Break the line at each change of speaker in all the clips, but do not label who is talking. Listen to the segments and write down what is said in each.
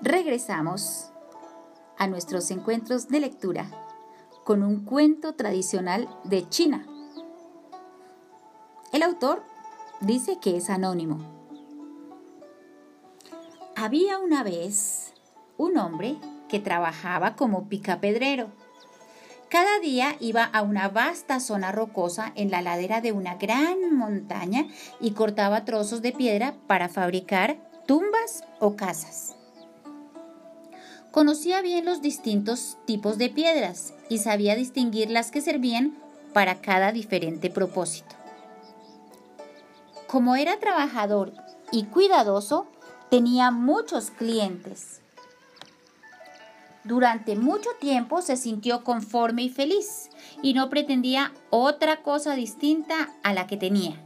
regresamos a nuestros encuentros de lectura con un cuento tradicional de China. El autor dice que es anónimo. Había una vez un hombre que trabajaba como picapedrero. Cada día iba a una vasta zona rocosa en la ladera de una gran montaña y cortaba trozos de piedra para fabricar tumbas o casas. Conocía bien los distintos tipos de piedras y sabía distinguir las que servían para cada diferente propósito. Como era trabajador y cuidadoso, tenía muchos clientes. Durante mucho tiempo se sintió conforme y feliz y no pretendía otra cosa distinta a la que tenía.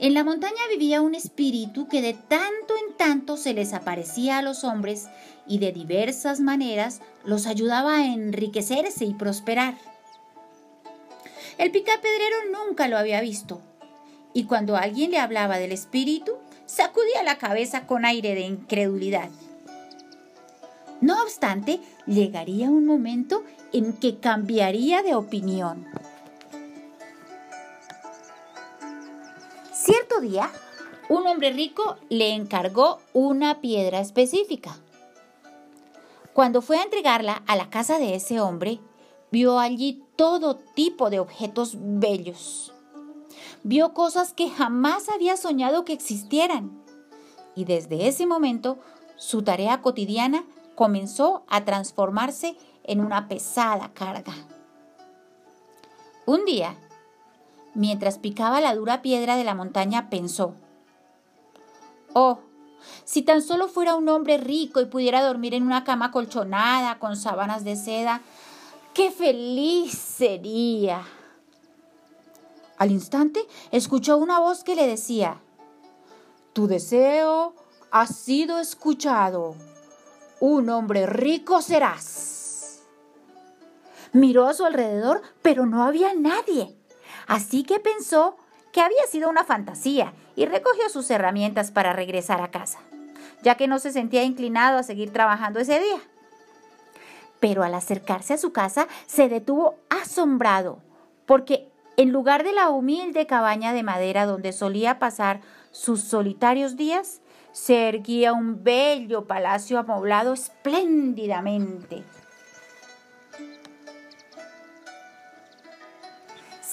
En la montaña vivía un espíritu que de tanto en tanto se les aparecía a los hombres y de diversas maneras los ayudaba a enriquecerse y prosperar. El picapedrero nunca lo había visto, y cuando alguien le hablaba del espíritu, sacudía la cabeza con aire de incredulidad. No obstante, llegaría un momento en que cambiaría de opinión. Día, un hombre rico le encargó una piedra específica. Cuando fue a entregarla a la casa de ese hombre, vio allí todo tipo de objetos bellos. Vio cosas que jamás había soñado que existieran. Y desde ese momento, su tarea cotidiana comenzó a transformarse en una pesada carga. Un día, mientras picaba la dura piedra de la montaña, pensó, Oh, si tan solo fuera un hombre rico y pudiera dormir en una cama colchonada con sábanas de seda, qué feliz sería. Al instante escuchó una voz que le decía, Tu deseo ha sido escuchado. Un hombre rico serás. Miró a su alrededor, pero no había nadie. Así que pensó que había sido una fantasía y recogió sus herramientas para regresar a casa, ya que no se sentía inclinado a seguir trabajando ese día. Pero al acercarse a su casa se detuvo asombrado, porque en lugar de la humilde cabaña de madera donde solía pasar sus solitarios días, se erguía un bello palacio amoblado espléndidamente.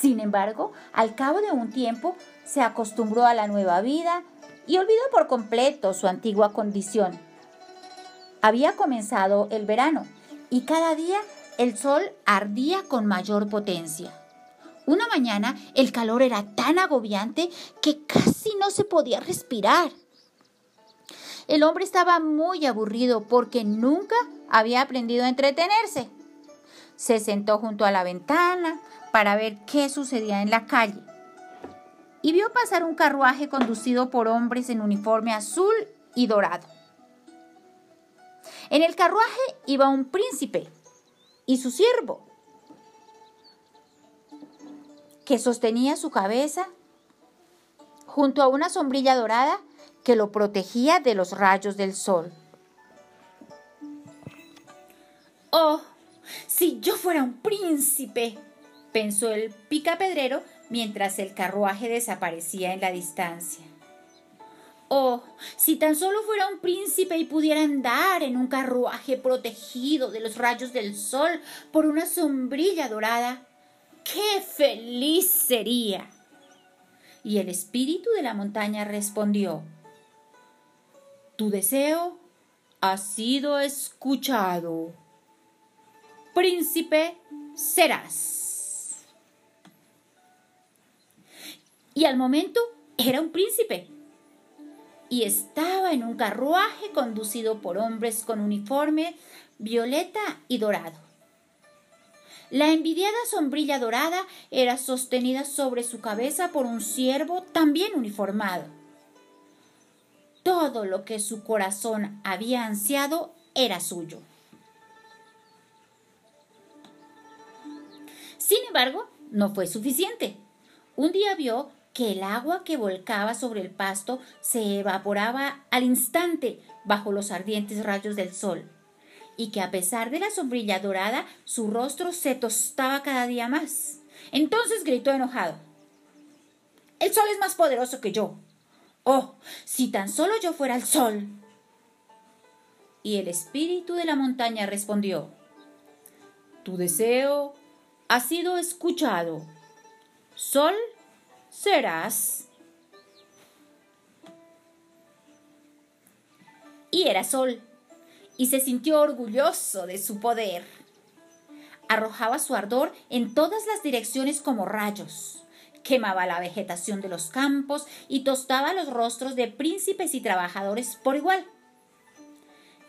Sin embargo, al cabo de un tiempo, se acostumbró a la nueva vida y olvidó por completo su antigua condición. Había comenzado el verano y cada día el sol ardía con mayor potencia. Una mañana el calor era tan agobiante que casi no se podía respirar. El hombre estaba muy aburrido porque nunca había aprendido a entretenerse. Se sentó junto a la ventana, para ver qué sucedía en la calle y vio pasar un carruaje conducido por hombres en uniforme azul y dorado. En el carruaje iba un príncipe y su siervo, que sostenía su cabeza junto a una sombrilla dorada que lo protegía de los rayos del sol. ¡Oh! Si yo fuera un príncipe, pensó el picapedrero mientras el carruaje desaparecía en la distancia. Oh, si tan solo fuera un príncipe y pudiera andar en un carruaje protegido de los rayos del sol por una sombrilla dorada, qué feliz sería. Y el espíritu de la montaña respondió, Tu deseo ha sido escuchado. Príncipe serás. Y al momento era un príncipe. Y estaba en un carruaje conducido por hombres con uniforme violeta y dorado. La envidiada sombrilla dorada era sostenida sobre su cabeza por un siervo también uniformado. Todo lo que su corazón había ansiado era suyo. Sin embargo, no fue suficiente. Un día vio que el agua que volcaba sobre el pasto se evaporaba al instante bajo los ardientes rayos del sol, y que a pesar de la sombrilla dorada su rostro se tostaba cada día más. Entonces gritó enojado. El sol es más poderoso que yo. Oh, si tan solo yo fuera el sol. Y el espíritu de la montaña respondió, Tu deseo ha sido escuchado. Sol serás. Y era sol, y se sintió orgulloso de su poder. Arrojaba su ardor en todas las direcciones como rayos. Quemaba la vegetación de los campos y tostaba los rostros de príncipes y trabajadores por igual.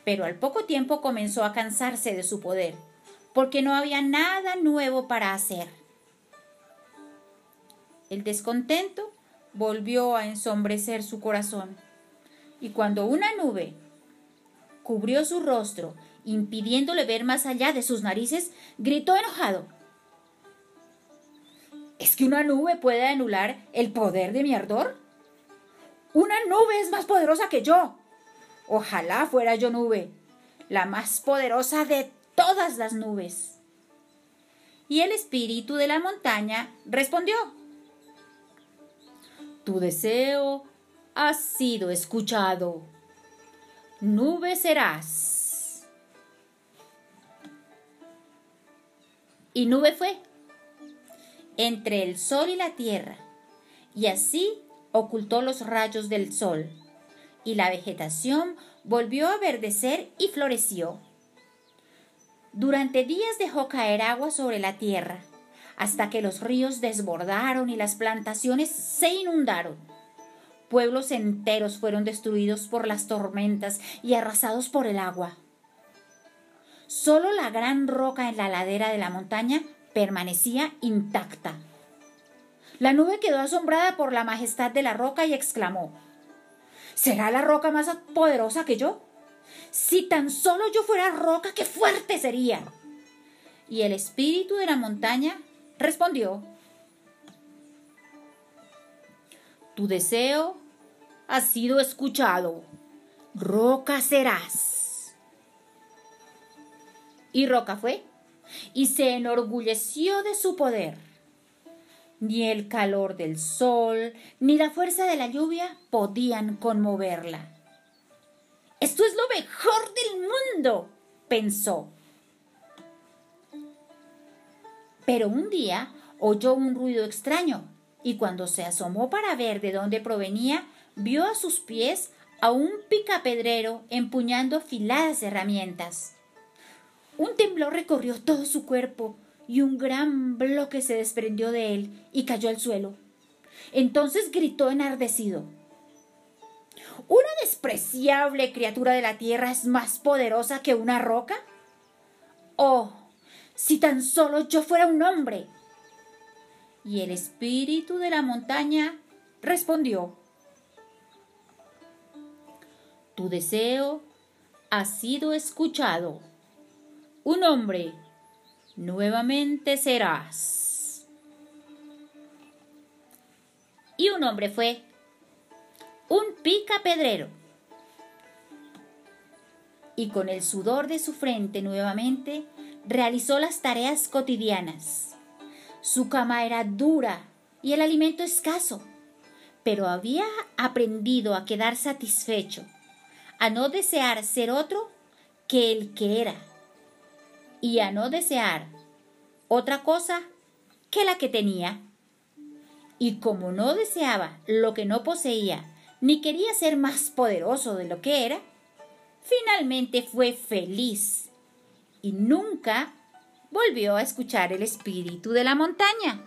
Pero al poco tiempo comenzó a cansarse de su poder porque no había nada nuevo para hacer. El descontento volvió a ensombrecer su corazón, y cuando una nube cubrió su rostro, impidiéndole ver más allá de sus narices, gritó enojado. ¿Es que una nube puede anular el poder de mi ardor? Una nube es más poderosa que yo. Ojalá fuera yo nube, la más poderosa de todas las nubes. Y el espíritu de la montaña respondió, Tu deseo ha sido escuchado. Nube serás. Y nube fue entre el sol y la tierra, y así ocultó los rayos del sol, y la vegetación volvió a verdecer y floreció. Durante días dejó caer agua sobre la tierra, hasta que los ríos desbordaron y las plantaciones se inundaron. Pueblos enteros fueron destruidos por las tormentas y arrasados por el agua. Solo la gran roca en la ladera de la montaña permanecía intacta. La nube quedó asombrada por la majestad de la roca y exclamó, ¿Será la roca más poderosa que yo? Si tan solo yo fuera roca, qué fuerte sería. Y el espíritu de la montaña respondió, Tu deseo ha sido escuchado, roca serás. Y roca fue, y se enorgulleció de su poder. Ni el calor del sol, ni la fuerza de la lluvia podían conmoverla. Esto es lo mejor del mundo, pensó. Pero un día oyó un ruido extraño y cuando se asomó para ver de dónde provenía, vio a sus pies a un picapedrero empuñando afiladas herramientas. Un temblor recorrió todo su cuerpo y un gran bloque se desprendió de él y cayó al suelo. Entonces gritó enardecido. ¿Una despreciable criatura de la tierra es más poderosa que una roca? Oh, si tan solo yo fuera un hombre. Y el espíritu de la montaña respondió, Tu deseo ha sido escuchado. Un hombre nuevamente serás. Y un hombre fue un picapedrero. Y con el sudor de su frente nuevamente realizó las tareas cotidianas. Su cama era dura y el alimento escaso, pero había aprendido a quedar satisfecho, a no desear ser otro que el que era, y a no desear otra cosa que la que tenía. Y como no deseaba lo que no poseía, ni quería ser más poderoso de lo que era, finalmente fue feliz y nunca volvió a escuchar el espíritu de la montaña.